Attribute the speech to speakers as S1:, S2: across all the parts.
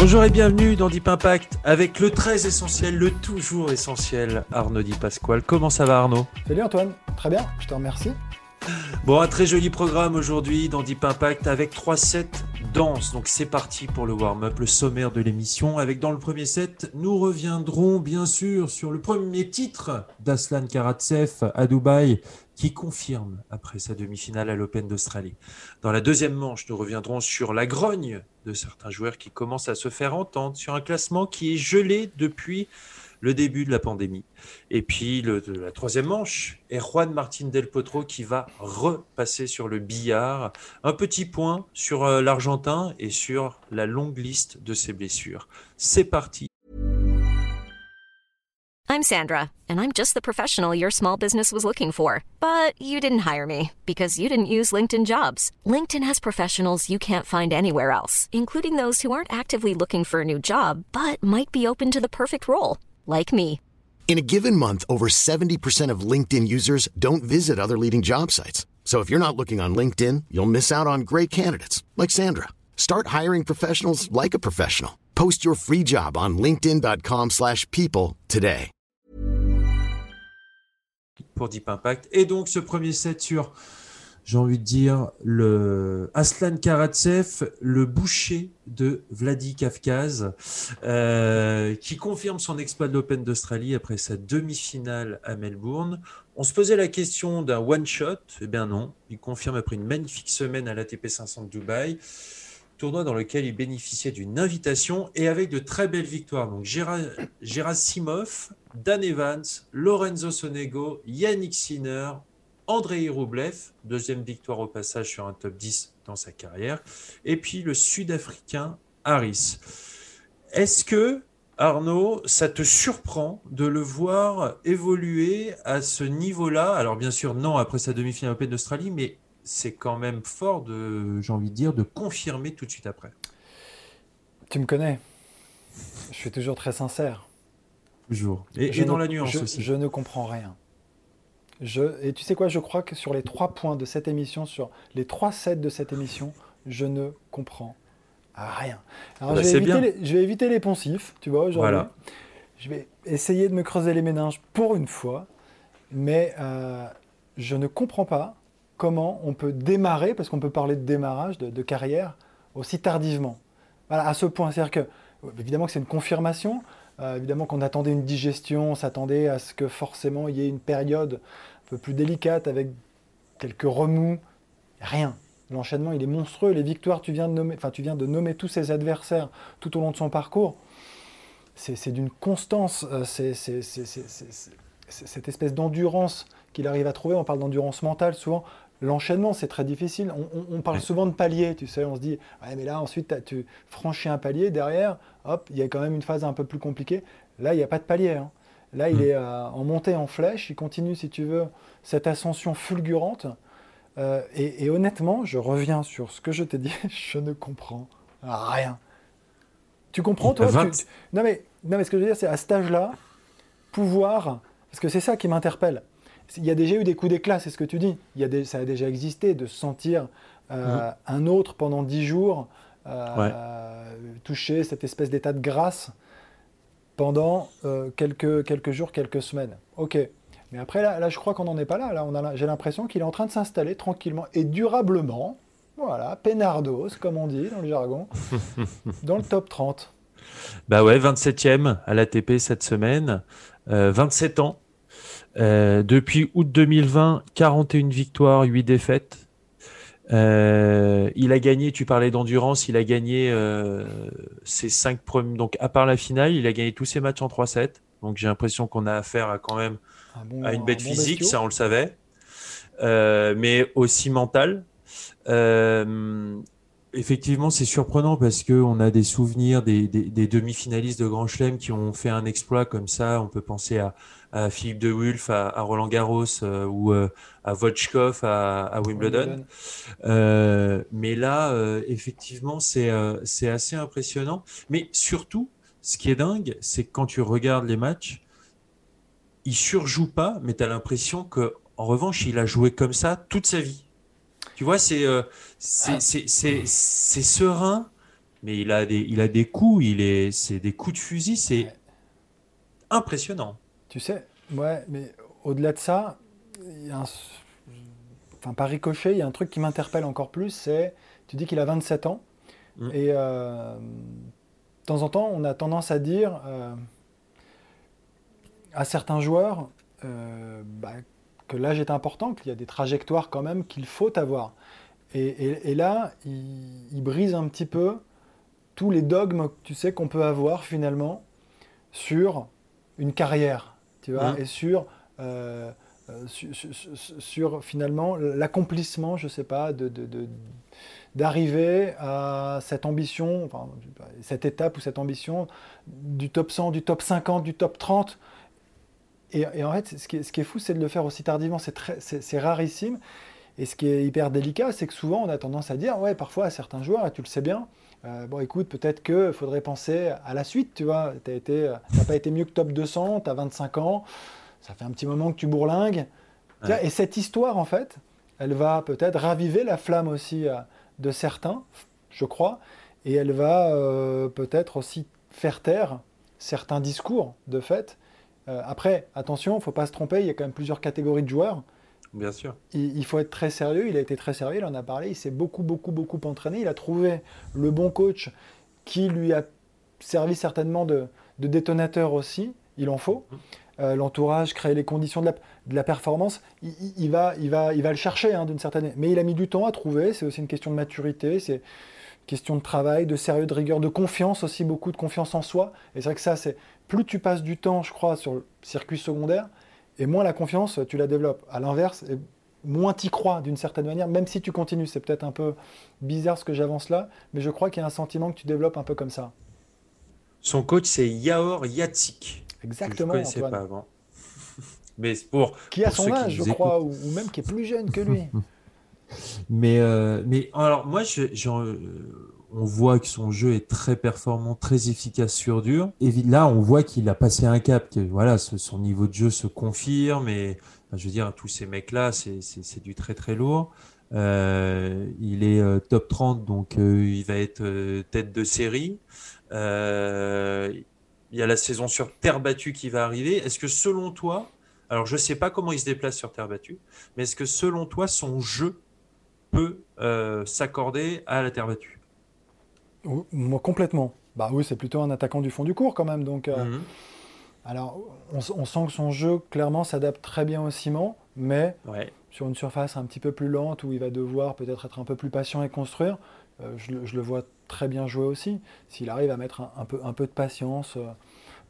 S1: Bonjour et bienvenue dans Deep Impact avec le très essentiel, le toujours essentiel, Arnaud Di Pasquale. Comment ça va Arnaud?
S2: Salut Antoine, très bien, je te remercie.
S1: Bon, un très joli programme aujourd'hui dans Deep Impact avec trois sets danse. Donc c'est parti pour le warm-up, le sommaire de l'émission. Avec dans le premier set, nous reviendrons bien sûr sur le premier titre d'Aslan Karatsev à Dubaï qui confirme après sa demi-finale à l'Open d'Australie. Dans la deuxième manche, nous reviendrons sur la grogne de certains joueurs qui commencent à se faire entendre sur un classement qui est gelé depuis le début de la pandémie. Et puis le, la troisième manche est Juan Martin Del Potro qui va repasser sur le billard. Un petit point sur euh, l'Argentin et sur la longue liste de ses blessures. C'est parti.
S3: I'm Sandra, and I'm just the professional your small business was looking for. But you didn't hire me because you didn't use LinkedIn jobs. LinkedIn has professionals you can't find anywhere else, including those who aren't actively looking for a new job but might be open to the perfect role like me.
S4: In a given month, over 70% of LinkedIn users don't visit other leading job sites. So if you're not looking on LinkedIn, you'll miss out on great candidates like Sandra. Start hiring professionals like a professional. Post your free job on linkedin.com/people today.
S1: Pour Deep Impact et donc ce premier set sur j'ai envie de dire, le Aslan Karatsev, le boucher de Vladi Kafkaz, euh, qui confirme son exploit de l'Open d'Australie après sa demi-finale à Melbourne. On se posait la question d'un one-shot. Eh bien non, il confirme après une magnifique semaine à l'ATP 500 de Dubaï, tournoi dans lequel il bénéficiait d'une invitation et avec de très belles victoires. Donc Gérard Simov, Dan Evans, Lorenzo Sonego, Yannick Sinner, Andrei Rublev, deuxième victoire au passage sur un top 10 dans sa carrière, et puis le Sud-Africain Harris. Est-ce que, Arnaud, ça te surprend de le voir évoluer à ce niveau-là? Alors bien sûr, non, après sa demi-finale Open d'Australie, mais c'est quand même fort de, j'ai envie de dire, de confirmer tout de suite après.
S2: Tu me connais. Je suis toujours très sincère.
S1: Toujours. Et, dans la nuance aussi.
S2: Je ne comprends rien et tu sais quoi, je crois que sur les trois points de cette émission, sur les trois sets de cette émission, je ne comprends rien. Alors bah, je, vais éviter les, poncifs, tu vois, aujourd'hui. Voilà. Je vais essayer de me creuser les méninges pour une fois, mais euh, je ne comprends pas comment on peut démarrer, parce qu'on peut parler de démarrage, de, carrière, aussi tardivement. Voilà, à ce point. C'est-à-dire que, évidemment que c'est une confirmation, euh, évidemment qu'on attendait une digestion, on s'attendait à ce que forcément il y ait une période peu plus délicate, avec quelques remous. Rien. L'enchaînement, il est monstrueux. Les victoires, tu viens de nommer, enfin, tu viens de nommer tous ses adversaires tout au long de son parcours. C'est d'une constance, euh, c'est cette espèce d'endurance qu'il arrive à trouver. On parle d'endurance mentale souvent. L'enchaînement, c'est très difficile. On, parle souvent de paliers, tu sais. On se dit, ouais, mais là, ensuite, tu franchis un palier. Derrière, hop, il y a quand même une phase un peu plus compliquée. Là, il n'y a pas de palier. Hein. Là, il hmm. est euh, en montée en flèche, il continue, si tu veux, cette ascension fulgurante. Euh, et, honnêtement, je reviens sur ce que je t'ai dit, je ne comprends rien. Tu comprends, toi? Non, mais, non, mais ce que je veux dire, c'est à cet âge-là, pouvoir. Parce que c'est ça qui m'interpelle. Il y a déjà eu des coups d'éclat, c'est ce que tu dis. Il y a des, ça a déjà existé de sentir euh, hmm. un autre pendant dix jours, toucher cette espèce d'état de grâce pendant euh, quelques, quelques jours, quelques semaines. Ok. Mais après, là, là je crois qu'on n'en est pas là. là, on a, j'ai l'impression qu'il est en train de s'installer tranquillement et durablement, voilà, Penardos, comme on dit dans le jargon, dans le top 30.
S1: Bah ouais, 27e à l'ATP cette semaine, 27 euh, ans. Euh, depuis août 2020, 41 victoires, 8 défaites. Euh, il a gagné, tu parlais d'endurance, il a gagné euh, ses cinq premiers, donc à part la finale, il a gagné tous ses matchs en 3-7. Donc j'ai l'impression qu'on a affaire à quand même à une bête physique, ça on le savait, euh, mais aussi mentale. Effectivement, c'est surprenant parce que on a des souvenirs des, des demi-finalistes de Grand Chelem qui ont fait un exploit comme ça. On peut penser à à Philippe de Wulf, à, Roland Garros euh, ou euh, à Votchkov à, Wimbledon. Euh, mais là, effectivement, c'est c'est assez impressionnant. Mais surtout, ce qui est dingue, c'est que quand tu regardes les matchs, il surjoue pas, mais tu as l'impression que en revanche, il a joué comme ça toute sa vie. Tu vois, c'est c'est serein mais il a des, il a des coups, il est, c'est des coups de fusil, c'est impressionnant.
S2: Tu sais, ouais, mais au-delà de ça, il y a un, enfin par ricochet, il y a un truc qui m'interpelle encore plus, c'est, tu dis qu'il a 27 ans, mm. et euh, de temps en temps, on a tendance à dire euh, à certains joueurs euh, bah, que l'âge est important, qu'il y a des trajectoires quand même qu'il faut avoir. Et, là, il, brise un petit peu tous les dogmes, tu sais, qu'on peut avoir finalement sur une carrière, tu vois, mmh. et sur, euh, euh, sur, finalement l'accomplissement, je sais pas, de, d'arriver à cette ambition, enfin, cette étape ou cette ambition du top 100, du top 50, du top 30. Et, en fait, ce qui est, ce qui est fou, c'est de le faire aussi tardivement, c'est rarissime. Et ce qui est hyper délicat, c'est que souvent on a tendance à dire, ouais, parfois à certains joueurs, et tu le sais bien, euh, bon écoute, peut-être qu'il faudrait penser à la suite, tu vois, tu n'as pas été mieux que top 200, tu as 25 ans, ça fait un petit moment que tu bourlingues. Et cette histoire, en fait, elle va peut-être raviver la flamme aussi euh, de certains, je crois, et elle va euh, peut-être aussi faire taire certains discours, de fait. après, attention, il ne faut pas se tromper, il y a quand même plusieurs catégories de joueurs.
S1: Bien sûr.
S2: Il, faut être très sérieux. Il a été très sérieux, il en a parlé. Il s'est beaucoup, beaucoup, beaucoup entraîné. Il a trouvé le bon coach qui lui a servi certainement de, détonateur aussi. Il en faut. Mhm. Euh, l'entourage, créer les conditions de la, performance, il, va, il, va, il va le chercher hein, d'une certaine. Mais il a mis du temps à trouver. C'est aussi une question de maturité. C'est une question de travail, de sérieux, de rigueur, de confiance aussi, beaucoup de confiance en soi. Et c'est vrai que ça, c'est plus tu passes du temps, je crois, sur le circuit secondaire, et moins la confiance, tu la développes. À l'inverse, moins tu crois d'une certaine manière, même si tu continues. C'est peut-être un peu bizarre ce que j'avance là, mais je crois qu'il y a un sentiment que tu développes un peu comme ça.
S1: Son coach, c'est Yaor Yatsik.
S2: Exactement.
S1: je ne pas avant. mais pour.
S2: Qui a son âge, je crois, ou, même qui est plus jeune que lui.
S1: mais, euh, mais alors, moi, je, on voit que son jeu est très performant, très efficace sur dur. Et là, on voit qu'il a passé un cap, que voilà, son niveau de jeu se confirme. Et je veux dire, tous ces mecs-là, c'est du très très lourd. Euh, il est euh, top 30, donc euh, il va être tête de série. il y a la saison sur terre battue qui va arriver. Est-ce que selon toi, alors je ne sais pas comment il se déplace sur terre battue, mais est-ce que selon toi, son jeu peut s'accorder à la terre battue?
S2: Moi, complètement. Bah oui, c'est plutôt un attaquant du fond du cours quand même. Donc, euh, mhm. alors, on, sent que son jeu clairement s'adapte très bien au ciment, mais sur une surface un petit peu plus lente où il va devoir peut-être être un peu plus patient et construire, euh, je, le vois très bien jouer aussi. S'il arrive à mettre un, peu, un peu de patience euh,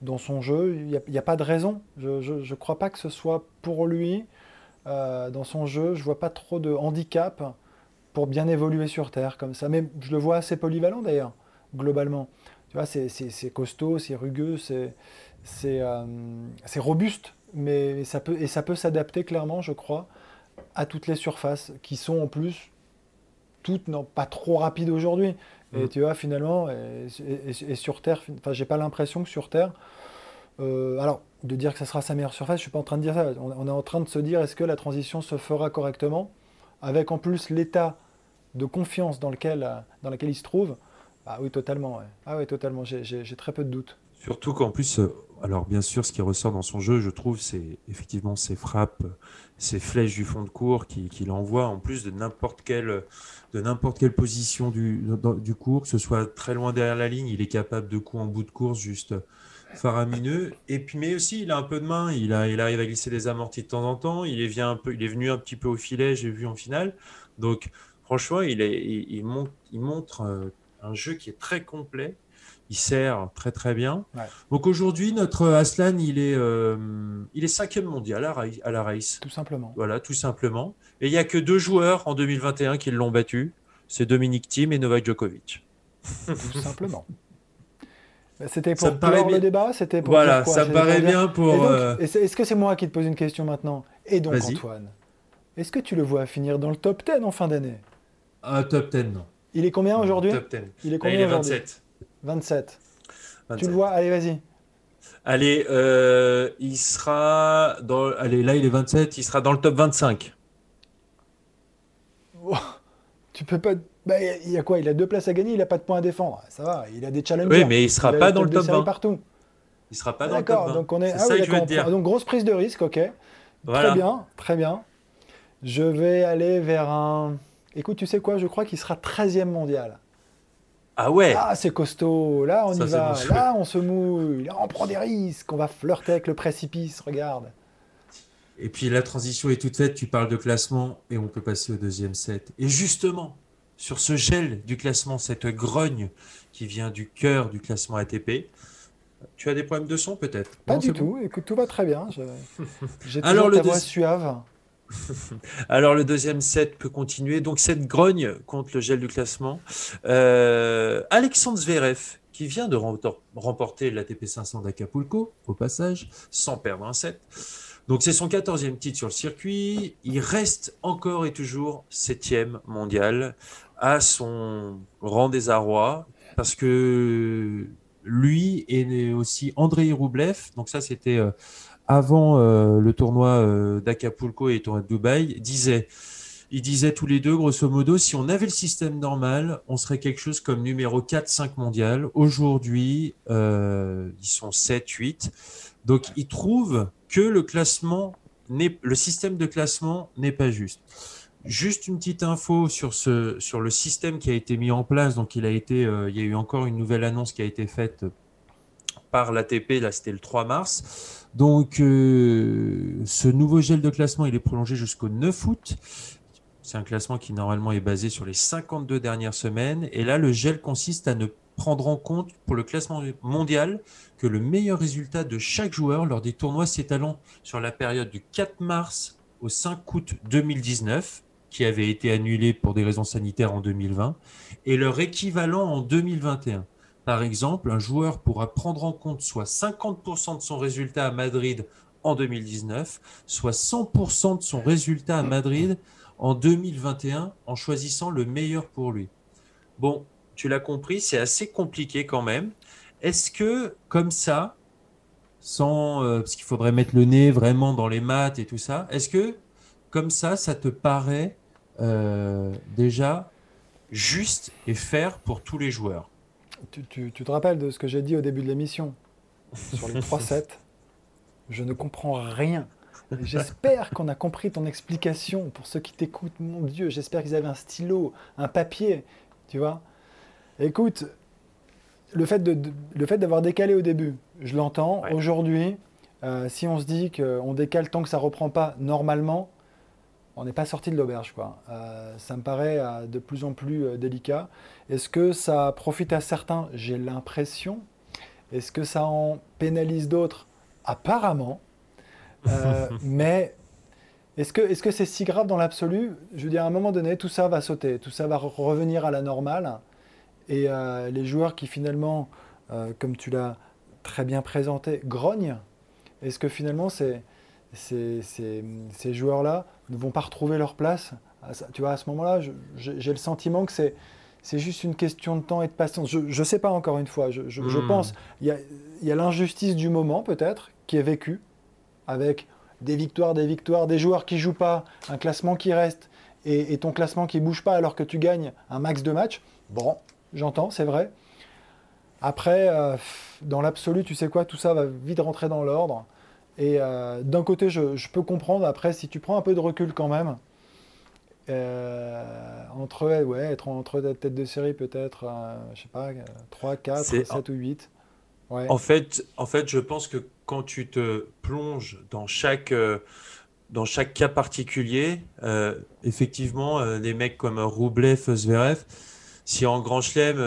S2: dans son jeu, il n'y a, pas de raison. Je ne crois pas que ce soit pour lui. dans son jeu, je vois pas trop de handicap pour bien évoluer sur Terre comme ça. Mais je le vois assez polyvalent d'ailleurs, globalement. Tu vois, c'est costaud, c'est rugueux, c'est euh, robuste, mais ça peut, et ça peut s'adapter clairement, je crois, à toutes les surfaces qui sont en plus toutes non pas trop rapides aujourd'hui. Et mm. tu vois, finalement, et, sur Terre, enfin, j'ai pas l'impression que sur Terre, euh, alors, de dire que ça sera sa meilleure surface, je suis pas en train de dire ça. on est en train de se dire, est-ce que la transition se fera correctement? Avec en plus l'état de confiance dans lequel, euh, dans il se trouve, ah oui, totalement. Ah oui, totalement. J'ai très peu de doutes.
S1: Surtout qu'en plus, euh, alors bien sûr, ce qui ressort dans son jeu, je trouve, c'est effectivement ses frappes, ses flèches du fond de cours qu'il qui envoie en plus de n'importe quelle, quelle position du, du cours, que ce soit très loin derrière la ligne, il est capable de coups en bout de course juste faramineux. Et puis, mais aussi, il a un peu de main. Il, a, il arrive à glisser des amortis de temps en temps. Il est, vient un peu, il est venu un petit peu au filet, j'ai vu en finale. Donc, franchement, il, est, il, montre, il montre euh, un jeu qui est très complet. Il sert très très bien. Donc aujourd'hui, notre Aslan, il est, euh, il est cinquième mondial à, à la race.
S2: Tout simplement.
S1: Voilà, tout simplement. Et il n'y a que deux joueurs en 2021 qui l'ont battu. C'est Dominique Thiem et Novak Djokovic.
S2: Tout simplement. Bah, c'était pour clore le débat C'était pour
S1: Voilà, ça me paraît bien pour.
S2: Euh, est-ce que c'est moi qui te pose une question maintenant? Et donc, Antoine, est-ce que tu le vois finir dans le top 10 en fin d'année?
S1: Ah, Top 10, non.
S2: Il est combien aujourd'hui?
S1: Top 10.
S2: Il est
S1: combien
S2: Il est
S1: 27.
S2: 27. Tu le vois? Allez, vas-y.
S1: Allez, euh, il sera dans. Allez, là, il est 27. Il sera dans le top 25.
S2: tu peux pas. Bah, il y a quoi? Il a deux places à gagner, il a pas de points à défendre. Ça va, il a des challenges.
S1: Oui, mais il sera pas dans le top 20.
S2: partout.
S1: Il sera pas dans le top 20.
S2: D'accord, donc on est. ah, oui, je Donc grosse prise de risque, ok. Très bien, très bien. Je vais aller vers un. Écoute, tu sais quoi? Je crois qu'il sera 13e mondial.
S1: Ah ouais
S2: Ah, c'est costaud. Là, on y va. Là, on se mouille. Là, on prend des risques. On va flirter avec le précipice. Regarde.
S1: Et puis la transition est toute faite. Tu parles de classement et on peut passer au deuxième set. Et justement, sur ce gel du classement, cette grogne qui vient du cœur du classement ATP, tu as des problèmes de son peut-être?
S2: Pas du tout. Écoute, tout va très bien. J'ai Alors, ta voix suave.
S1: Alors le deuxième set peut continuer. Donc cette grogne contre le gel du classement. Euh, Alexandre Zverev, qui vient de remporter l'ATP 500 d'Acapulco, au passage, sans perdre un set. Donc c'est son 14e titre sur le circuit. Il reste encore et toujours 7e mondial à son rang des arrois parce que lui et aussi Andrei Roublev, donc ça c'était euh, avant euh, le tournoi euh, d'Acapulco et le tournoi de Dubaï, disait, ils disaient tous les deux, grosso modo, si on avait le système normal, on serait quelque chose comme numéro 4-5 mondial. Aujourd'hui, ils sont 7-8. Donc, ils trouvent que le classement, le système de classement n'est pas juste. Juste une petite info sur, ce, sur le système qui a été mis en place. Donc, il, a été, il y a eu encore une nouvelle annonce qui a été faite par l'ATP, là c'était le 3 mars. Donc, euh, ce nouveau gel de classement, il est prolongé jusqu'au 9 août. C'est un classement qui normalement est basé sur les 52 dernières semaines. Et là, le gel consiste à ne prendre en compte pour le classement mondial que le meilleur résultat de chaque joueur lors des tournois s'étalant sur la période du 4 mars au 5 août 2019, qui avait été annulé pour des raisons sanitaires en 2020, et leur équivalent en 2021. Par exemple, un joueur pourra prendre en compte soit 50% de son résultat à Madrid en 2019, soit 100% de son résultat à Madrid en 2021 en choisissant le meilleur pour lui. Bon, tu l'as compris, c'est assez compliqué quand même. Est-ce que comme ça, sans euh, parce qu'il faudrait mettre le nez vraiment dans les maths et tout ça, est-ce que comme ça, ça te paraît euh, déjà juste et faire pour tous les joueurs
S2: tu, te rappelles de ce que j'ai dit au début de l'émission sur les 3-7 Je ne comprends rien. J'espère qu'on a compris ton explication pour ceux qui t'écoutent. Mon Dieu, j'espère qu'ils avaient un stylo, un papier, tu vois? Écoute, le fait, de, le fait d'avoir décalé au début, je l'entends. Aujourd'hui, euh, si on se dit qu'on décale tant que ça reprend pas normalement, on n'est pas sorti de l'auberge. quoi. Euh, ça me paraît euh, de plus en plus euh, délicat. Est-ce que ça profite à certains? J'ai l'impression. Est-ce que ça en pénalise d'autres? Apparemment. mais est-ce que c'est -ce c'est si grave dans l'absolu? Je veux dire, à un moment donné, tout ça va sauter, tout ça va revenir à la normale. Et les joueurs qui finalement, comme tu l'as très bien présenté, grognent, est-ce que finalement c'est ces, ces, joueurs-là ne vont pas retrouver leur place. Tu vois, à ce moment-là, j'ai le sentiment que c'est c'est juste une question de temps et de patience. Je ne sais pas encore une fois. Je, je, hmm. pense il y a, y a l'injustice du moment peut-être qui est vécue avec des victoires, des victoires, des joueurs qui jouent pas, un classement qui reste et, ton classement qui bouge pas alors que tu gagnes un max de matchs. Bon, j'entends, c'est vrai. Après, euh, dans l'absolu, tu sais quoi, tout ça va vite rentrer dans l'ordre. Et euh, d'un côté, je, peux comprendre. Après, si tu prends un peu de recul quand même, euh, entre ouais, être entre tête de série peut-être, euh, je sais pas, 3, 4, 7 ou 8.
S1: En, fait, en fait, je pense que quand tu te plonges dans chaque, dans chaque cas particulier, effectivement, des mecs comme Roublev, Zverev, si en Grand Chelem,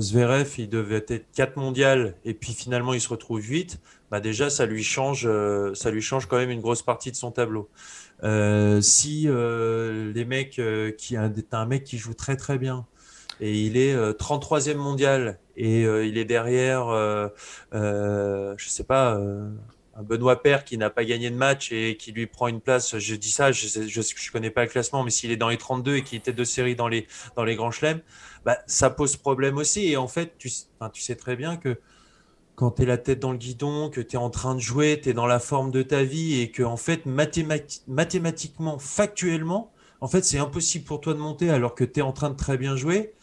S1: Zverev, il devait être 4 mondiales et puis finalement il se retrouve 8, bah déjà ça lui change, euh, ça lui change quand même une grosse partie de son tableau. Euh, si euh, les mecs qui un, un mec qui joue très très bien et il est 33e mondial et il est derrière, je sais pas un Benoît Père qui n'a pas gagné de match et qui lui prend une place, je dis ça, je ne connais pas le classement, mais s'il est dans les 32 et qui était de série dans les, dans les grands chelems, bah, ça pose problème aussi. Et en fait, tu sais très bien que quand tu es la tête dans le guidon, que tu es en train de jouer, tu es dans la forme de ta vie et que, en fait, mathématiquement, factuellement, en fait, c'est impossible pour toi de monter alors que tu es en train de très bien jouer.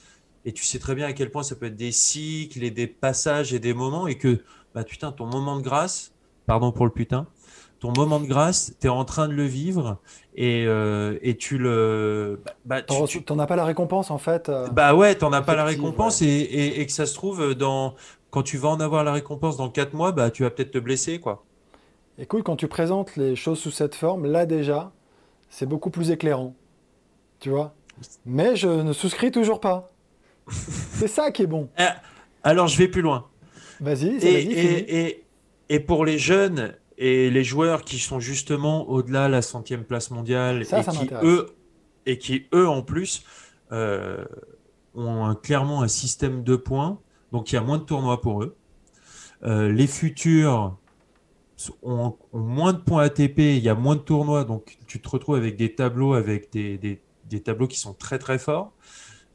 S1: Et tu sais très bien à quel point ça peut être des cycles et des passages et des moments. Et que, bah, putain, ton moment de grâce, pardon pour le putain, ton moment de grâce, tu es en train de le vivre et, euh, et tu le.
S2: Bah, tu n'en as pas la récompense en fait. Euh,
S1: bah ouais, tu n'en as pas la récompense et, et, et, que ça se trouve, dans, quand tu vas en avoir la récompense dans 4 mois, bah, tu vas peut-être te blesser. quoi.
S2: Écoute, quand tu présentes les choses sous cette forme, là déjà, c'est beaucoup plus éclairant. Tu vois? Mais je ne souscris toujours pas. c'est ça qui est bon.
S1: Eh, alors je vais plus loin.
S2: Vas-y,
S1: et, et, et, pour les jeunes et les joueurs qui sont justement au-delà de la centième place mondiale et, qui, eux, et qui, eux, en plus, euh, ont clairement un système de points, donc il y a moins de tournois pour eux. Euh, les futurs ont, moins de points ATP, il y a moins de tournois, donc tu te retrouves avec des tableaux avec des, tableaux qui sont très très forts.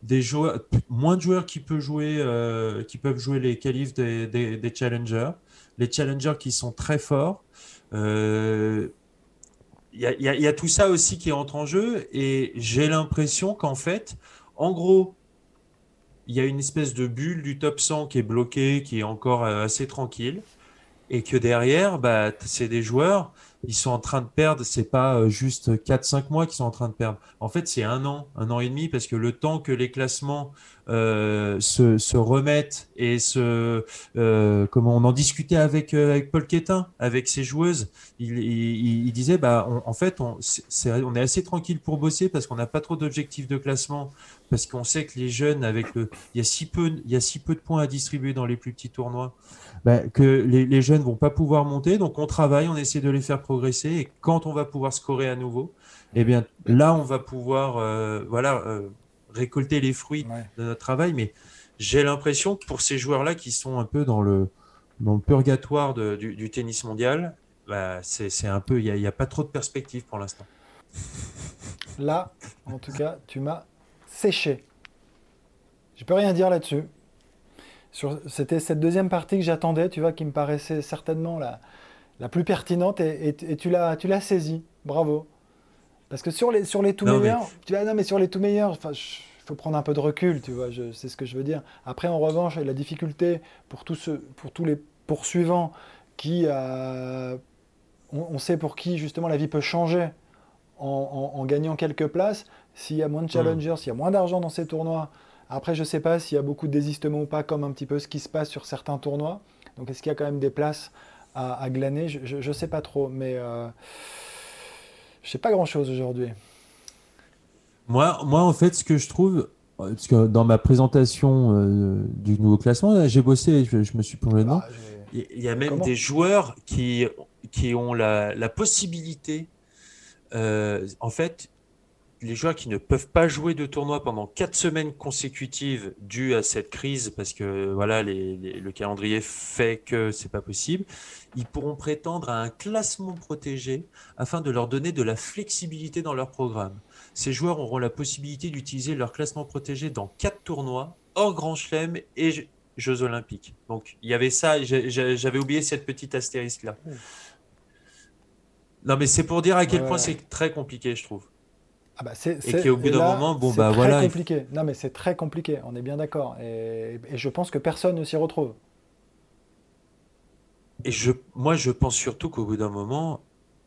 S1: Des joueurs, moins de joueurs qui peuvent jouer, euh, qui peuvent jouer les qualifs des, challengers. Les challengers qui sont très forts. Euh, il y, y, a tout ça aussi qui entre en jeu et j'ai l'impression qu'en fait, en gros, il y a une espèce de bulle du top 100 qui est bloquée, qui est encore euh, assez tranquille et que derrière, bah, c'est des joueurs, ils sont en train de perdre, c'est pas euh, juste 4-5 mois qu'ils sont en train de perdre. En fait, c'est un an, un an et demi, parce que le temps que les classements euh, se, se, remettent et se, euh, comment on en discutait avec, euh, Paul Quétin, avec ses joueuses, il, disait, bah, en fait, on, est, assez tranquille pour bosser parce qu'on n'a pas trop d'objectifs de classement, parce qu'on sait que les jeunes, avec le, il y a si peu, il y a si peu de points à distribuer dans les plus petits tournois. Bah, que les, les, jeunes vont pas pouvoir monter. Donc on travaille, on essaie de les faire progresser. Et quand on va pouvoir scorer à nouveau, eh bien là on va pouvoir euh, voilà récolter les fruits de notre travail. Mais j'ai l'impression que pour ces joueurs-là qui sont un peu dans le dans le purgatoire de, du, du, tennis mondial, bah, c'est un peu il n'y a, a, pas trop de perspectives pour l'instant.
S2: Là, en tout cas, tu m'as séché. Je peux rien dire là-dessus. C'était cette deuxième partie que j'attendais, tu vois, qui me paraissait certainement la, la plus pertinente et, et, tu l'as saisie. Bravo. Parce que sur les, sur les tout meilleurs, tu vois, non, mais sur les tout meilleurs, il faut prendre un peu de recul, tu vois, c'est ce que je veux dire. Après, en revanche, la difficulté pour tous, ceux, pour tous les poursuivants qui, euh, on, sait pour qui justement la vie peut changer en, en, gagnant quelques places, s'il y a moins de mmh. challengers, s'il y a moins d'argent dans ces tournois, après, je ne sais pas s'il y a beaucoup de désistements ou pas, comme un petit peu ce qui se passe sur certains tournois. Donc, est-ce qu'il y a quand même des places à, glaner? Je ne sais pas trop, mais euh, je ne sais pas grand-chose aujourd'hui.
S1: Moi, moi, en fait, ce que je trouve, parce que dans ma présentation euh, du nouveau classement, j'ai bossé, je, je, me suis plongé dedans. Ah, il y a même des joueurs qui, qui ont la, la possibilité, euh, en fait, les joueurs qui ne peuvent pas jouer de tournoi pendant quatre semaines consécutives dû à cette crise, parce que voilà, le calendrier fait que c'est pas possible, ils pourront prétendre à un classement protégé afin de leur donner de la flexibilité dans leur programme. Ces joueurs auront la possibilité d'utiliser leur classement protégé dans quatre tournois, hors Grand Chelem et Jeux Olympiques. Donc il y avait ça, j'avais oublié cette petite astérisque là. Non mais c'est pour dire à quel point c'est très compliqué, je trouve.
S2: Ah bah et
S1: qui au bout d'un moment, bon bah voilà.
S2: C'est compliqué. Non mais c'est très compliqué, on est bien d'accord. Et, je pense que personne ne s'y retrouve.
S1: Et je, moi je pense surtout qu'au bout d'un moment,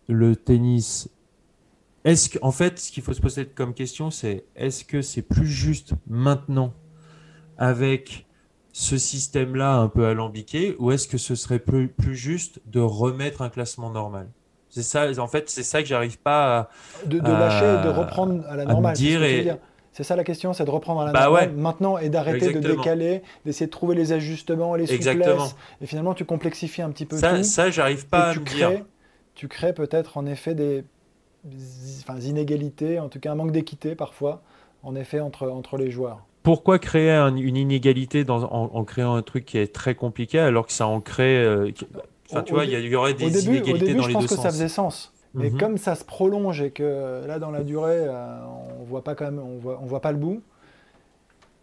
S1: le tennis. Est-ce qu'en fait, ce qu'il faut se poser comme question, c'est est-ce que c'est plus juste maintenant avec ce système-là un peu alambiqué, ou est-ce que ce serait plus, plus juste de remettre un classement normal? C'est ça, en fait, c'est ça que j'arrive pas à.
S2: De, lâcher, de reprendre à la normale. C'est ça la question, c'est de reprendre à la bah normale maintenant et d'arrêter de décaler, d'essayer de trouver les ajustements, les souplesses. Et finalement, tu complexifies un petit peu
S1: ça,
S2: tout.
S1: Ça, j'arrive pas à me
S2: crées,
S1: dire.
S2: Tu crées peut-être en effet des enfin, inégalités, en tout cas un manque d'équité parfois, en effet, entre, entre les joueurs.
S1: Pourquoi créer une inégalité dans, en, créant un truc qui est très compliqué alors que ça en crée. Euh, tu vois, il y, aurait des
S2: début,
S1: inégalités
S2: au début,
S1: dans
S2: je
S1: pense
S2: que ça faisait sens. Mais mhm. comme ça se prolonge et que là, dans la durée, euh, on voit pas quand même, on voit, on voit pas le bout.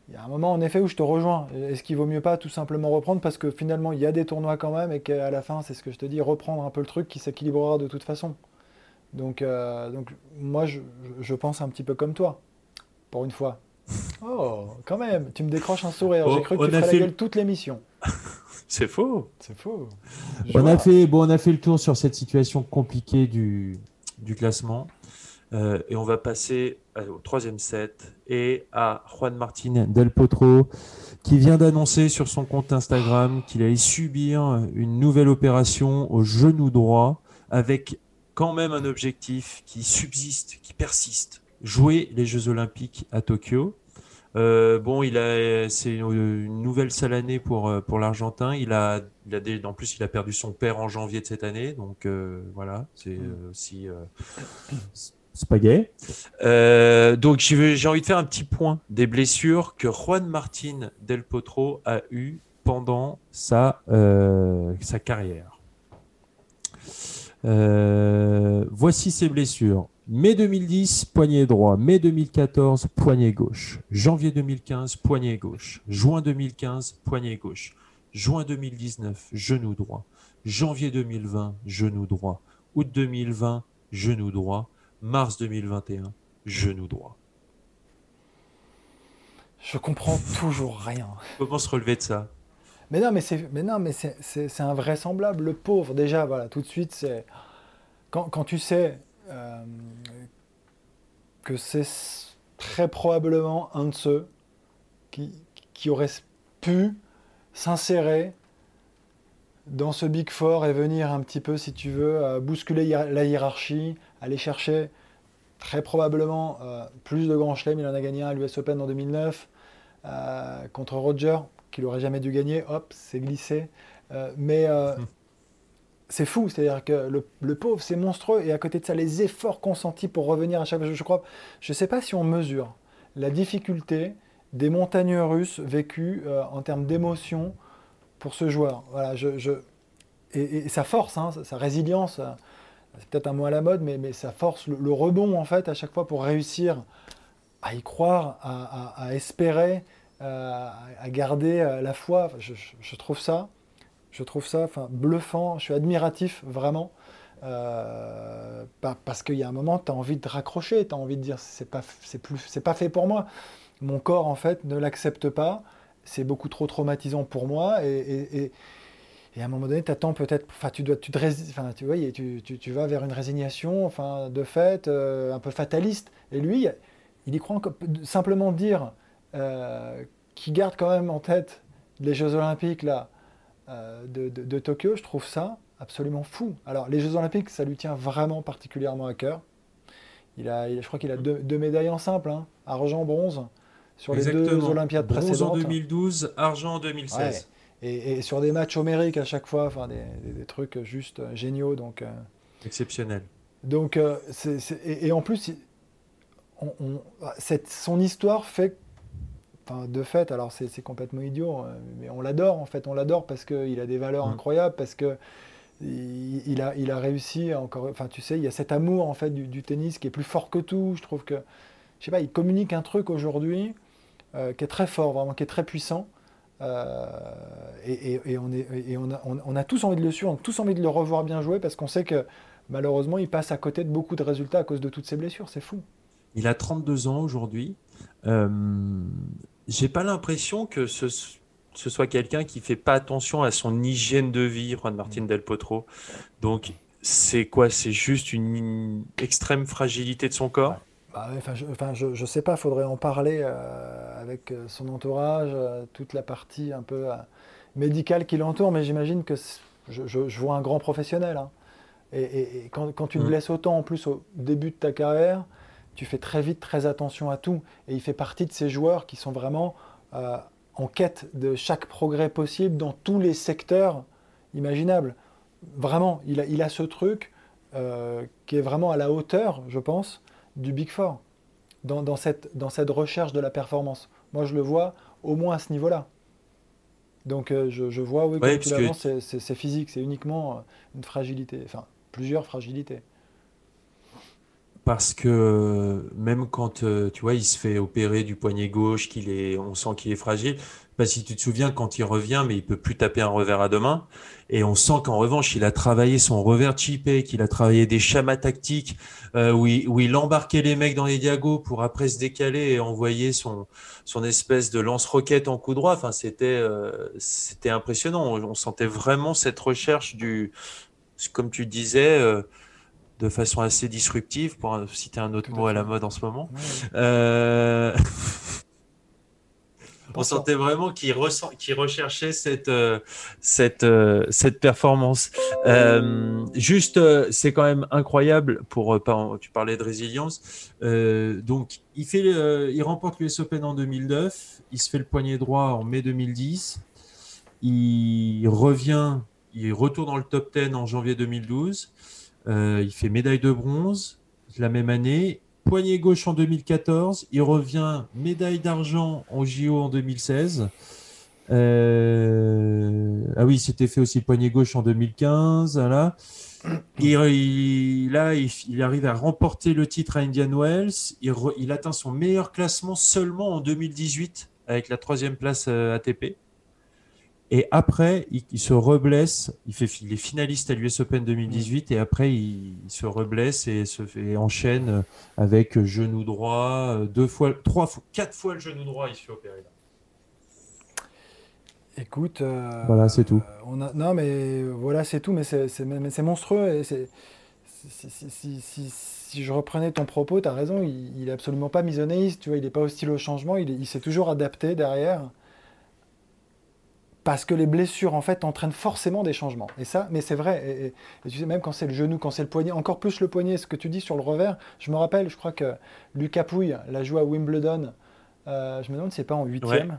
S2: Il y a un moment en effet où je te rejoins. Est-ce qu'il vaut mieux pas tout simplement reprendre? Parce que finalement il y a des tournois quand même et qu'à la fin, c'est ce que je te dis, reprendre un peu le truc qui s'équilibrera de toute façon. Donc, donc moi, je, je, pense un petit peu comme toi, pour une fois. Oh, quand même, tu me décroches un sourire. J'ai cru que tu ferais la gueule toute l'émission.
S1: C'est faux.
S2: C'est faux.
S1: on a, fait, bon, on a fait le tour sur cette situation compliquée du, du classement. Euh, et on va passer au troisième set et à Juan Martin Del Potro qui vient d'annoncer sur son compte Instagram qu'il allait subir une nouvelle opération au genou droit avec quand même un objectif qui subsiste, qui persiste, jouer les Jeux Olympiques à Tokyo. Euh, bon, il a, c'est une nouvelle sale année pour euh, pour l'Argentin. Il a, il a des, en plus, il a perdu son père en janvier de cette année, donc euh, voilà, c'est mm. aussi c'est pas gay. donc j'ai envie de faire un petit point des blessures que Juan Martin Del Potro a eu pendant sa sa carrière. Voici ses blessures. Mai 2010, poignet droit. Mai 2014, poignet gauche. Janvier 2015, poignet gauche. Juin 2015, poignet gauche. Juin 2019, genou droit. Janvier 2020, genou droit. Août 2020, genou droit. Mars 2021, genou droit.
S2: Je comprends toujours rien.
S1: Comment se relever de ça?
S2: Mais non, mais c'est, mais non, mais c'est, invraisemblable. Le pauvre, déjà, voilà, tout de suite, c'est quand, tu sais euh, que c'est très probablement un de ceux qui, qui aurait pu s'insérer dans ce Big Four et venir un petit peu, si tu veux, bousculer la hiérarchie, aller chercher très probablement euh, plus de grands chelems. Il en a gagné un à l'US Open en 2009 euh, contre Roger, qu'il n'aurait jamais dû gagner. Hop, c'est glissé. mais hum c'est fou, c'est-à-dire que le, pauvre, c'est monstrueux, et à côté de ça, les efforts consentis pour revenir à chaque fois, je crois, je ne sais pas si on mesure la difficulté des montagnes russes vécues euh, en termes d'émotion pour ce joueur. Voilà, je, et, sa force, hein, sa résilience, euh, c'est peut-être un mot à la mode, mais, mais sa force, le, rebond en fait, à chaque fois pour réussir à y croire, à, espérer, euh, à garder la foi, je trouve ça je trouve ça enfin, bluffant, je suis admiratif vraiment. Euh, parce qu'il y a un moment, tu as envie de raccrocher, tu as envie de dire c'est pas, plus, pas fait pour moi. Mon corps, en fait, ne l'accepte pas. C'est beaucoup trop traumatisant pour moi. Et, à un moment donné, attends peut-être, enfin, tu tu, tu, tu, vas vers une résignation, enfin, de fait, euh, un peu fataliste. Et lui, il y croit simplement dire euh, qu'il garde quand même en tête les Jeux Olympiques, là, euh, de, Tokyo, je trouve ça absolument fou. Alors, les Jeux Olympiques, ça lui tient vraiment particulièrement à cœur. Il a, je crois qu'il a deux, médailles en simple, hein. argent, bronze, sur les deux Olympiades bronze précédentes.
S1: en 2012, argent en 2016.
S2: Et, sur des matchs homériques à chaque fois, enfin des, trucs juste géniaux. Donc, euh,
S1: Exceptionnel.
S2: Donc, euh, et, en plus, cette, son histoire fait de fait, alors c'est complètement idiot, hein, mais on l'adore en fait, on l'adore parce qu'il a des valeurs mm. incroyables, parce que il, a, il a réussi encore. Enfin, tu sais, il y a cet amour en fait du, tennis qui est plus fort que tout. Je trouve que, je sais pas, il communique un truc aujourd'hui euh, qui est très fort, vraiment, qui est très puissant. Euh, et, on, est, et on, a, on, a, tous envie de le suivre, on a tous envie de le revoir bien jouer parce qu'on sait que malheureusement, il passe à côté de beaucoup de résultats à cause de toutes ses blessures. C'est fou.
S1: Il a 32 ans aujourd'hui. Euh, j'ai pas l'impression que ce, soit quelqu'un qui fait pas attention à son hygiène de vie, Juan Martin Del Potro. Donc, c'est quoi? C'est juste une extrême fragilité de son corps?
S2: Bah, enfin, je, enfin, je, sais pas, faudrait en parler euh, avec euh, son entourage, euh, toute la partie un peu médicale qui l'entoure, mais j'imagine que je, vois un grand professionnel. Hein. Et, quand, tu te mm. blesses autant en plus au début de ta carrière, tu fais très vite très attention à tout. Et il fait partie de ces joueurs qui sont vraiment euh, en quête de chaque progrès possible dans tous les secteurs imaginables. Vraiment, il a, il a ce truc euh, qui est vraiment à la hauteur, je pense, du Big Four, dans, cette, dans cette recherche de la performance. Moi, je le vois au moins à ce niveau-là. Donc, euh, je, vois, oui, comme c'est physique, c'est uniquement une fragilité, enfin, plusieurs fragilités.
S1: Parce que même quand euh, tu vois, il se fait opérer du poignet gauche, qu'il est, on sent qu'il est fragile. Pas si tu te souviens quand il revient, mais il peut plus taper un revers à deux mains. Et on sent qu'en revanche, il a travaillé son revers chippé, qu'il a travaillé des schémas tactiques euh, où, il, embarquait les mecs dans les diagos pour après se décaler et envoyer son, son espèce de lance-roquette en coup droit. Enfin, c'était euh, c'était impressionnant. On, sentait vraiment cette recherche du, comme tu disais. Euh, de façon assez disruptive, pour citer un autre mot à la mode en ce moment. Euh, on sentait vraiment qu'il recherchait cette, euh, cette, euh, cette performance. juste, c'est quand même incroyable pour. Tu parlais de résilience. donc, il, fait, il remporte l'US Open en 2009. Il se fait le poignet droit en mai 2010. Il revient, il retourne dans le top 10 en janvier 2012. Euh, il fait médaille de bronze la même année. Poignet gauche en 2014. Il revient médaille d'argent en JO en 2016. Euh, ah oui, c'était fait aussi poignet gauche en 2015. Voilà. il, là, il, arrive à remporter le titre à Indian Wells. Il, atteint son meilleur classement seulement en 2018 avec la troisième place euh, ATP. Et après, il, se reblesse. Il, fait, il est finaliste à l'US Open 2018 et après, il, se reblesse et se fait, enchaîne avec genou droit, deux fois, trois fois, quatre fois le genou droit. Il se fait opérer.
S2: Écoute, euh,
S1: voilà, c'est tout.
S2: On a, non, mais voilà, c'est tout, mais c'est monstrueux. Et si, si, si, si, je reprenais ton propos, tu as raison, il n'est absolument pas misonéiste, tu vois, il n'est pas hostile au changement, il, il s'est toujours adapté derrière parce que les blessures en fait entraînent forcément des changements. Et ça, mais c'est vrai. Et, tu sais, même quand c'est le genou, quand c'est le poignet, encore plus le poignet, ce que tu dis sur le revers. Je me rappelle, je crois que Lucas Pouille l'a joué à Wimbledon. Euh, je me demande si c'est pas en huitième.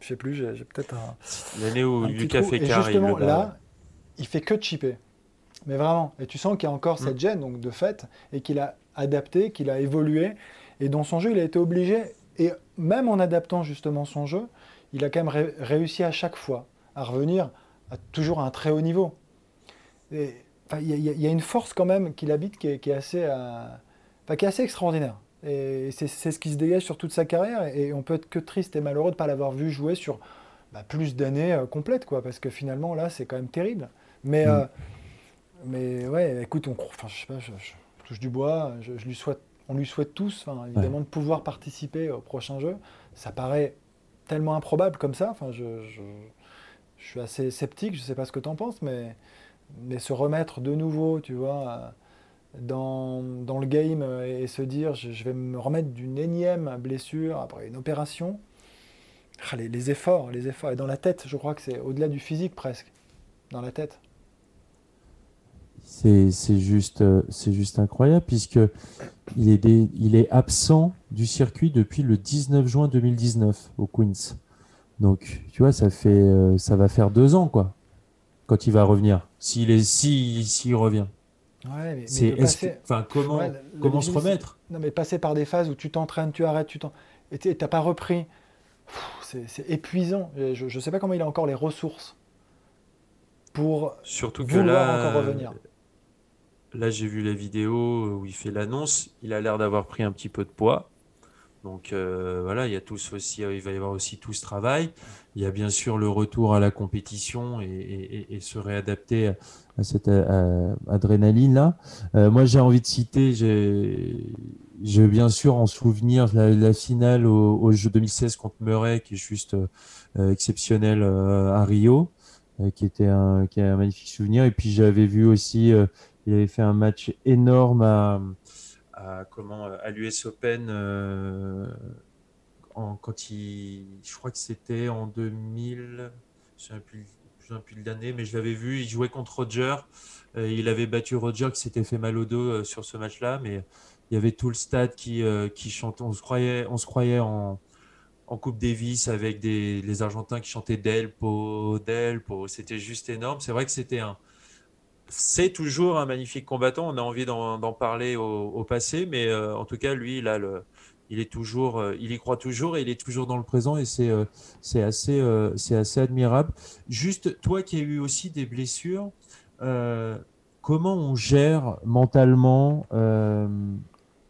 S2: Je sais plus. J'ai peut-être un.
S1: L'année où Lucas fait
S2: Et justement là, il fait que chipper. Mais vraiment. Et tu sens qu'il y a encore cette mm. gêne, donc de fait, et qu'il a adapté, qu'il a évolué. Et dans son jeu, il a été obligé. Et même en adaptant justement son jeu, il a quand même réussi à chaque fois à revenir à toujours à un très haut niveau. Il y, a une force quand même qu'il habite qui est, assez, euh, qui est assez extraordinaire. Et c'est ce qui se dégage sur toute sa carrière. Et on peut être que triste et malheureux de ne pas l'avoir vu jouer sur bah, plus d'années euh, complètes, quoi, parce que finalement, là, c'est quand même terrible. Mais, mm. euh, mais ouais, écoute, on, enfin, je sais pas, je, touche du bois, je, lui souhaite, on lui souhaite tous, évidemment, de pouvoir participer au prochain jeu. Ça paraît tellement improbable comme ça. Enfin, je, je, suis assez sceptique, je ne sais pas ce que tu en penses, mais, mais se remettre de nouveau, tu vois, dans, dans le game et, se dire je, vais me remettre d'une énième blessure après une opération. Ah, les, les, efforts, les efforts. Et dans la tête, je crois que c'est au-delà du physique presque. Dans la tête.
S1: C'est juste, c'est juste incroyable puisque il est, il est absent du circuit depuis le 19 juin 2019 au Queens. Donc, tu vois, ça fait, euh, ça va faire deux ans, quoi, quand il va revenir. S'il est, si, s'il revient.
S2: Ouais, mais,
S1: c'est, enfin, comment, comment se remettre?
S2: Non, mais passer par des phases où tu t'entraînes, tu arrêtes, tu et t'as pas repris. C'est, épuisant. Je ne sais pas comment il a encore les ressources pour
S1: Surtout que là,
S2: encore revenir.
S1: Là, j'ai vu la vidéo où il fait l'annonce. Il a l'air d'avoir pris un petit peu de poids. Donc euh, voilà, il y a tous aussi, il va y avoir aussi tout ce travail. Il y a bien sûr le retour à la compétition et, se réadapter à, cette adrénaline là. Euh, moi, j'ai envie de citer, j'ai bien sûr en souvenir la, finale au, jeu 2016 contre Murray, qui est juste euh, exceptionnel à Rio, qui était qui un magnifique souvenir. Et puis j'avais vu aussi il avait fait un match énorme à, comment à l'US Open euh, en, quand il, je crois que c'était en 2000, je ne sais plus, l'année, mais je l'avais vu. Il jouait contre Roger. Euh, il avait battu Roger qui s'était fait mal au dos euh, sur ce match-là, mais il y avait tout le stade qui, qui chantait. On se croyait, on se croyait en, en Coupe Davis avec des, les Argentins qui chantaient Delpo, Delpo. C'était juste énorme. C'est vrai que c'était un, c'est toujours un magnifique combattant. On a envie d'en parler au, passé, mais euh, en tout cas, lui, il, est toujours, euh, il y croit toujours et il est toujours dans le présent et c'est euh, assez, assez admirable. Juste, toi qui as eu aussi des blessures, comment on gère mentalement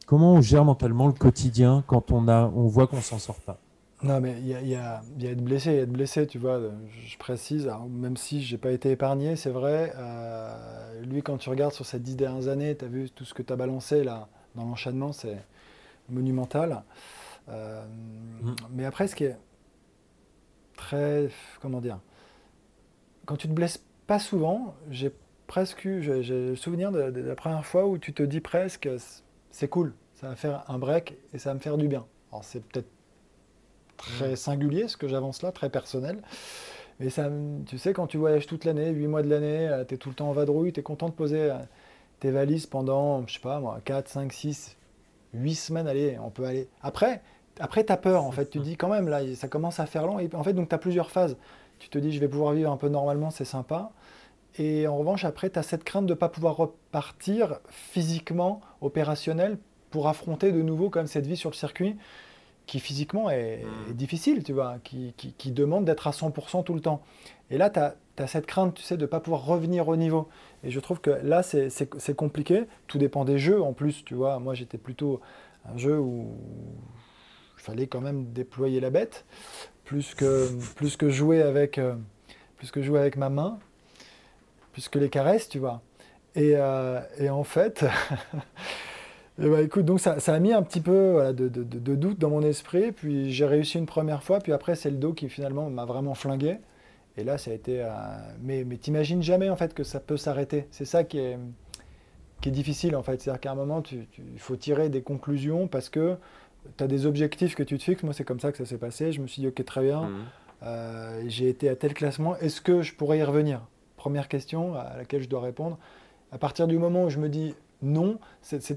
S1: comment on gère mentalement le quotidien quand on, a, on voit qu'on s'en sort pas?
S2: Non, mais il y a, y, a, y a être blessé, il y a être blessé, tu vois. Je précise, même si j'ai pas été épargné, c'est vrai. Euh, lui, quand tu regardes sur ces dix dernières années, tu as vu tout ce que tu as balancé là dans l'enchaînement, c'est monumental. Euh, mm. Mais après, ce qui est très. Comment dire Quand tu te blesses pas souvent, j'ai presque eu j'ai le souvenir de, la première fois où tu te dis presque c'est cool, ça va faire un break et ça va me faire du bien. Alors, c'est peut-être très singulier ce que j'avance là, très personnel. Mais ça, tu sais, quand tu voyages toute l'année, 8 mois de l'année, euh, tu es tout le temps en vadrouille, tu es content de poser euh, tes valises pendant, je sais pas moi, 4, 5, 6, 8 semaines, allez, on peut aller. Après, après tu as peur, en fait, tu te dis quand même, là, ça commence à faire long. Et en fait, donc tu as plusieurs phases. Tu te dis, je vais pouvoir vivre un peu normalement, c'est sympa. Et en revanche, après, tu as cette crainte de ne pas pouvoir repartir physiquement, opérationnel, pour affronter de nouveau comme cette vie sur le circuit qui physiquement est, hmm. difficile, tu vois, qui, qui, demande d'être à 100% tout le temps. Et là, tu as, cette crainte, tu sais, de ne pas pouvoir revenir au niveau. Et je trouve que là, c'est compliqué. Tout dépend des jeux en plus, tu vois. Moi, j'étais plutôt un jeu où il fallait quand même déployer la bête, plus que, plus que, jouer, avec, euh, plus que jouer avec ma main, plus que les caresses, tu vois. Et, euh, et en fait... Eh ben, écoute, donc ça, a mis un petit peu de, doute dans mon esprit, puis j'ai réussi une première fois, puis après c'est le dos qui finalement m'a vraiment flingué. Et là, ça a été. Euh, mais mais t'imagines jamais en fait que ça peut s'arrêter. C'est ça qui est, qui est difficile en fait. C'est-à-dire qu'à un moment, il faut tirer des conclusions parce que tu as des objectifs que tu te fixes. Moi, c'est comme ça que ça s'est passé. Je me suis dit, ok, très bien, mmh. euh, j'ai été à tel classement, est-ce que je pourrais y revenir? Première question à laquelle je dois répondre. À partir du moment où je me dis, non,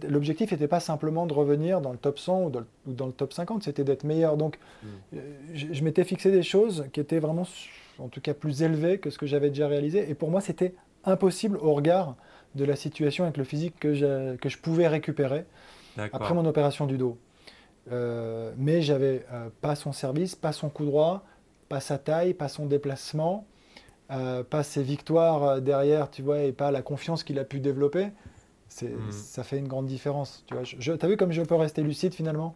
S2: l'objectif n'était pas simplement de revenir dans le top 100 ou dans le, top 50, c'était d'être meilleur. Donc, mm. euh, je, m'étais fixé des choses qui étaient vraiment, en tout cas, plus élevées que ce que j'avais déjà réalisé. Et pour moi, c'était impossible au regard de la situation avec le physique que je, que je pouvais récupérer après mon opération du dos. Euh, mais j'avais euh, pas son service, pas son coup droit, pas sa taille, pas son déplacement, pas ses victoires derrière, tu vois, et pas la confiance qu'il a pu développer. Mm. Ça fait une grande différence. Tu vois, je, as vu comme je peux rester lucide finalement?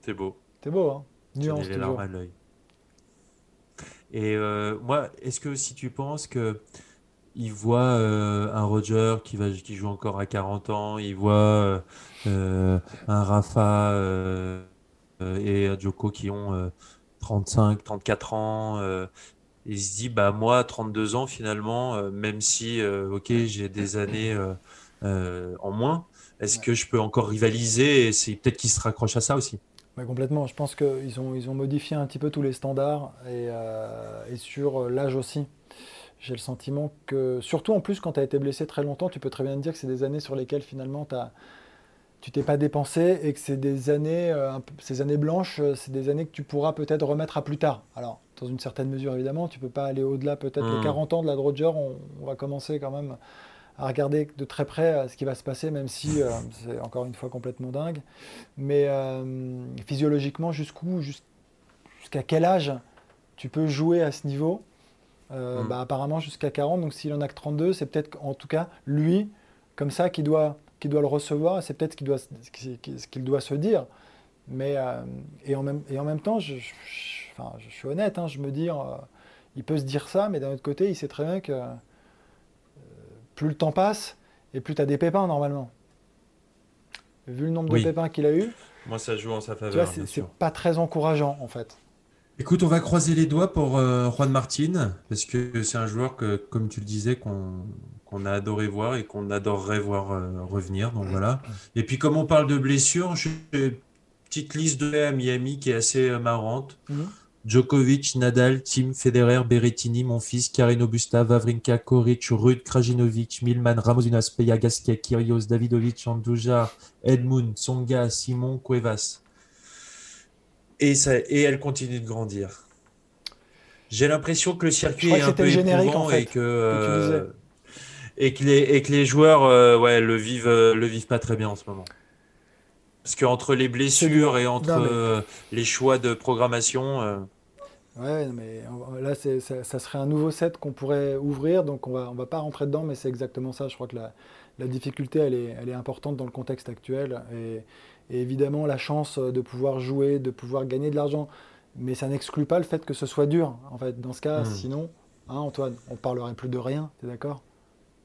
S1: C'est beau.
S2: C'est beau, hein
S1: Nuance les larmes à l'œil. Et euh, moi, est-ce que si tu penses que il voit euh, un Roger qui, va, qui joue encore à 40 ans, il voit euh, un Rafa et un Joko qui ont 35, 34 ans, il se dit bah moi 32 ans finalement euh, même si euh, ok j'ai des années euh, en moins est-ce que je peux encore rivaliser et c'est peut-être qu'il se raccroche à ça aussi?
S2: Complètement. Je pense qu'ils ont ils ont modifié un petit peu tous les standards et, et sur l'âge aussi. J'ai le sentiment que surtout en plus quand tu as été blessé très longtemps tu peux très bien te dire que c'est des années sur lesquelles finalement tu as tu t'es pas dépensé et que c'est des années, ces années blanches, c'est des années que tu pourras peut-être remettre à plus tard. Alors, dans une certaine mesure évidemment. Tu peux pas aller au-delà peut-être les 40 hmm. ans de la Roger. On, va commencer quand même à regarder de très près euh, ce qui va se passer, même si euh, c'est encore une fois complètement dingue. Mais euh, physiologiquement, jusqu'où, jusqu'à quel âge tu peux jouer à ce niveau? Hmm. bah, Apparemment jusqu'à 40. Donc s'il en a que 32, c'est peut-être en tout cas lui, comme ça, qui doit, qui doit le recevoir. C'est peut-être ce qu'il doit, ce qu'il doit se dire. Mais, et, en même, et en même temps, je enfin, je suis honnête, hein, je me dis, euh, il peut se dire ça, mais d'un autre côté, il sait très bien que euh, plus le temps passe et plus tu as des pépins normalement. Vu le nombre de pépins qu'il a eu,
S1: moi ça joue en sa faveur.
S2: C'est pas très encourageant en fait.
S1: Écoute, on va croiser les doigts pour euh, Juan Martin, parce que c'est un joueur que, comme tu le disais, qu'on a adoré voir et qu'on adorerait voir revenir. Donc voilà. Et puis, comme on parle de blessures, j'ai une petite liste de à Miami qui est assez marrante. Mhm. Djokovic, Nadal, Tim, Federer, Berrettini, Monfils, Karino Busta, Vavrinka, Koric, Rud, Krajinovic, Milman, Ramosunas, Peya, Gasquet, Kyrgios, Davidovic, Andujar, Edmund, Songa, Simon, Cuevas. Et, ça, et elle continue de grandir. J'ai l'impression que le circuit est un peu éprouvant et que, euh, et, que les, et que les joueurs euh, ouais, le, vivent, euh, le vivent pas très bien en ce moment. Parce qu'entre les blessures et entre les choix de programmation.
S2: Ouais, mais là, ça, ça, serait un nouveau set qu'on pourrait ouvrir, donc on va, on va pas rentrer dedans, mais c'est exactement ça. Je crois que la, la difficulté, elle est, elle est importante dans le contexte actuel. Et, évidemment, la chance de pouvoir jouer, de pouvoir gagner de l'argent. Mais ça n'exclut pas le fait que ce soit dur. En fait, dans ce cas, hmm. sinon, hein, Antoine, on parlerait plus de rien. Tu es d'accord?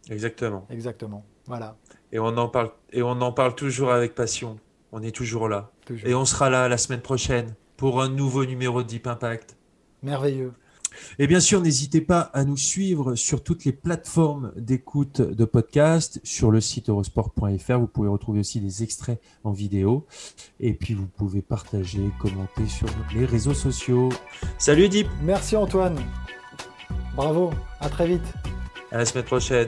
S1: Exactement.
S2: Exactement. Voilà.
S1: Et on en parle et on en parle toujours avec passion. On est toujours là. Et on sera là la semaine prochaine pour un nouveau numéro de Deep Impact.
S2: Merveilleux.
S1: Et bien sûr, n'hésitez pas à nous suivre sur toutes les plateformes d'écoute de podcast, sur le site eurosport.fr. Vous pouvez retrouver aussi des extraits en vidéo. Et puis, vous pouvez partager, commenter sur les réseaux sociaux. Salut Deep
S2: Merci Antoine Bravo, à très vite
S1: À la semaine prochaine